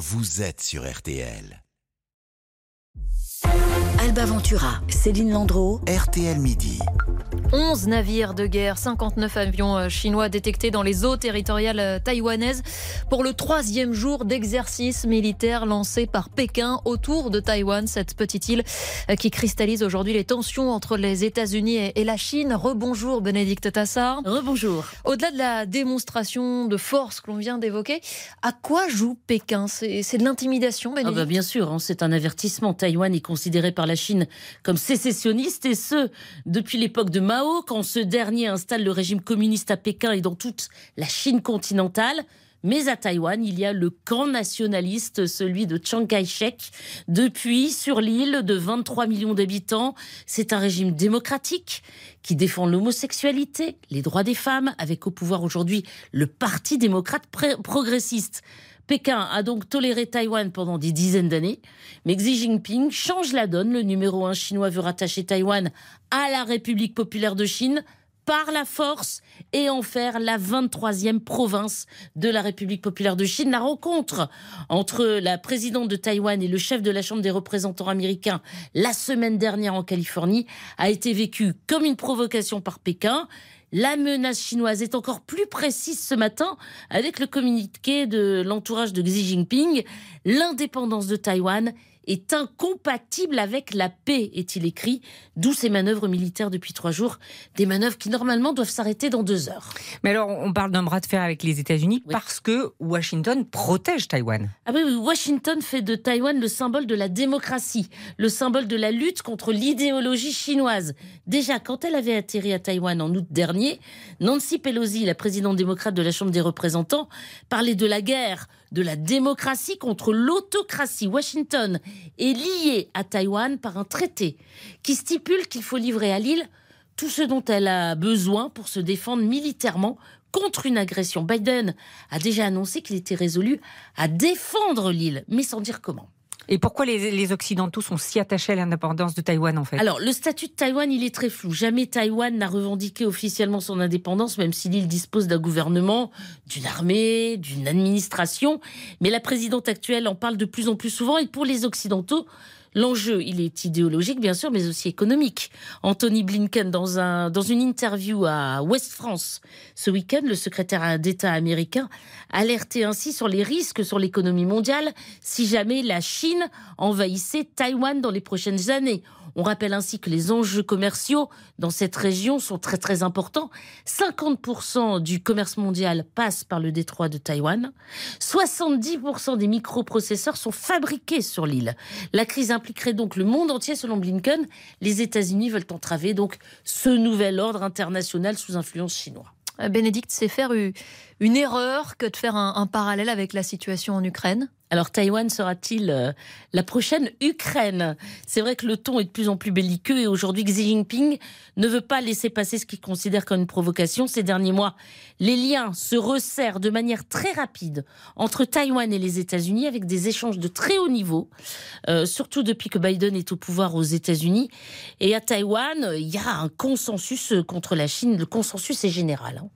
vous êtes sur RTL. Alba Ventura, Céline Landreau, RTL Midi. 11 navires de guerre, 59 avions euh, chinois détectés dans les eaux territoriales euh, taïwanaises pour le troisième jour d'exercice militaire lancé par Pékin autour de Taïwan, cette petite île euh, qui cristallise aujourd'hui les tensions entre les États-Unis et la Chine. Rebonjour Bénédicte Tassard. Rebonjour. Au-delà de la démonstration de force que l'on vient d'évoquer, à quoi joue Pékin? C'est de l'intimidation, ah bah Bien sûr, hein, c'est un avertissement. Taïwan est considéré par la Chine comme sécessionniste et ce, depuis l'époque de Mao quand ce dernier installe le régime communiste à Pékin et dans toute la Chine continentale. Mais à Taïwan, il y a le camp nationaliste, celui de Chiang Kai-shek. Depuis, sur l'île de 23 millions d'habitants, c'est un régime démocratique qui défend l'homosexualité, les droits des femmes, avec au pouvoir aujourd'hui le Parti démocrate progressiste. Pékin a donc toléré Taïwan pendant des dizaines d'années, mais Xi Jinping change la donne. Le numéro un chinois veut rattacher Taïwan à la République populaire de Chine par la force et en faire la 23e province de la République populaire de Chine. La rencontre entre la présidente de Taïwan et le chef de la Chambre des représentants américains la semaine dernière en Californie a été vécue comme une provocation par Pékin. La menace chinoise est encore plus précise ce matin avec le communiqué de l'entourage de Xi Jinping. L'indépendance de Taïwan est incompatible avec la paix, est-il écrit, d'où ces manœuvres militaires depuis trois jours, des manœuvres qui normalement doivent s'arrêter dans deux heures. Mais alors, on parle d'un bras de fer avec les États-Unis parce que Washington protège Taïwan. Ah oui, Washington fait de Taïwan le symbole de la démocratie, le symbole de la lutte contre l'idéologie chinoise. Déjà, quand elle avait atterri à Taïwan en août dernier, Nancy Pelosi, la présidente démocrate de la Chambre des représentants, parlait de la guerre de la démocratie contre l'autocratie. Washington est lié à Taïwan par un traité qui stipule qu'il faut livrer à l'île tout ce dont elle a besoin pour se défendre militairement contre une agression. Biden a déjà annoncé qu'il était résolu à défendre l'île, mais sans dire comment. Et pourquoi les, Occidentaux sont si attachés à l'indépendance de Taïwan en fait? Alors le statut de Taïwan, il est très flou. Jamais Taïwan n'a revendiqué officiellement son indépendance, même si l'île dispose d'un gouvernement, d'une armée, d'une administration. Mais la présidente actuelle en parle de plus en plus souvent. Et pour les Occidentaux, L'enjeu, il est idéologique, bien sûr, mais aussi économique. Anthony Blinken, dans, un, dans une interview à West France ce week-end, le secrétaire d'État américain alertait ainsi sur les risques sur l'économie mondiale si jamais la Chine envahissait Taïwan dans les prochaines années. On rappelle ainsi que les enjeux commerciaux dans cette région sont très très importants. 50% du commerce mondial passe par le détroit de Taïwan. 70% des microprocesseurs sont fabriqués sur l'île. La crise impliquerait donc le monde entier selon Blinken. Les États-Unis veulent entraver donc ce nouvel ordre international sous influence chinoise. Euh, Bénédicte, c'est faire une erreur que de faire un parallèle avec la situation en Ukraine? Alors Taïwan sera-t-il euh, la prochaine Ukraine? C'est vrai que le ton est de plus en plus belliqueux et aujourd'hui Xi Jinping ne veut pas laisser passer ce qu'il considère comme une provocation. Ces derniers mois, les liens se resserrent de manière très rapide entre Taïwan et les États-Unis avec des échanges de très haut niveau, euh, surtout depuis que Biden est au pouvoir aux États-Unis. Et à Taïwan, il y a un consensus contre la Chine. Le consensus est général. Hein.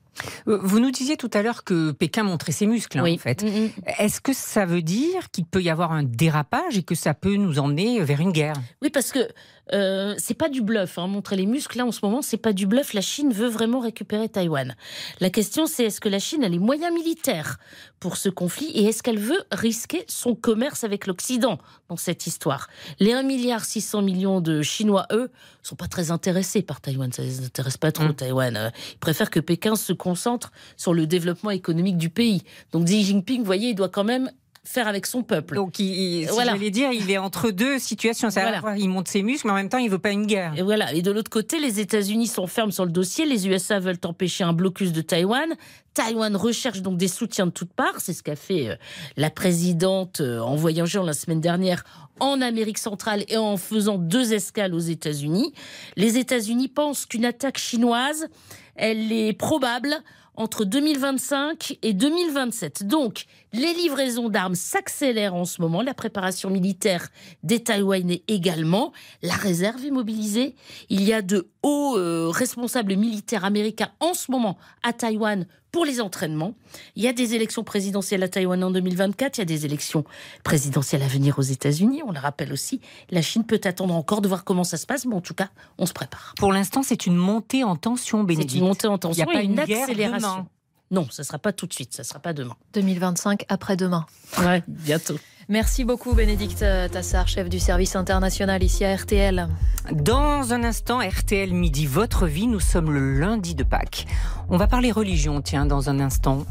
Euh, vous nous disiez tout à l'heure que Pékin montrait ses muscles, hein, en fait. Mm, mm. Est-ce que ça veut dire qu'il peut y avoir un dérapage et que ça peut nous emmener vers une guerre? Oui, parce que euh, c'est pas du bluff. Hein. Montrer les muscles, là, en ce moment, c'est pas du bluff. La Chine veut vraiment récupérer Taïwan. La question, c'est est-ce que la Chine a les moyens militaires pour ce conflit et est-ce qu'elle veut risquer son commerce avec l'Occident dans cette histoire? Les 1,6 milliard millions de Chinois, eux, sont pas très intéressés par Taïwan. Ça les intéresse pas trop, mm. Taïwan. Euh, ils préfèrent que Pékin se concentre sur le développement économique du pays. Donc Xi Jinping, vous voyez, il doit quand même faire avec son peuple. Donc, il, si j'allais dire, il est entre deux situations. Il monte ses muscles, mais en même temps, il veut pas une guerre. Et voilà. Et de l'autre côté, les États-Unis sont fermes sur le dossier. Les USA veulent empêcher un blocus de Taïwan. Taïwan recherche donc des soutiens de toutes parts. C'est ce qu'a fait euh, la présidente euh, en voyageant la semaine dernière en Amérique centrale et en faisant deux escales aux États-Unis. Les États-Unis pensent qu'une attaque chinoise, elle est probable entre 2025 et 2027. Donc, Les livraisons d'armes s'accélèrent en ce moment, la préparation militaire des Taïwanais également. La réserve est mobilisée. Il y a de hauts euh, responsables militaires américains en ce moment à Taïwan pour les entraînements. Il y a des élections présidentielles à Taïwan en 2024, il y a des élections présidentielles à venir aux États-Unis, on le rappelle aussi. La Chine peut attendre encore de voir comment ça se passe, mais en tout cas, on se prépare. Pour l'instant, c'est une montée en tension, Bénédicte. C'est une montée en tension il n'y a pas une une accélération. Non, ça ne sera pas tout de suite, ça ne sera pas demain. 2025 après-demain. Ouais, bientôt. Merci beaucoup Bénédicte Tassard, chef du service international ici à RTL. Dans un instant, RTL Midi, votre vie, nous sommes le lundi de Pâques. On va parler religion, tiens, dans un instant.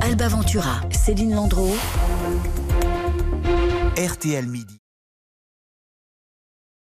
Alba Ventura, Céline Landreau. RTL Midi.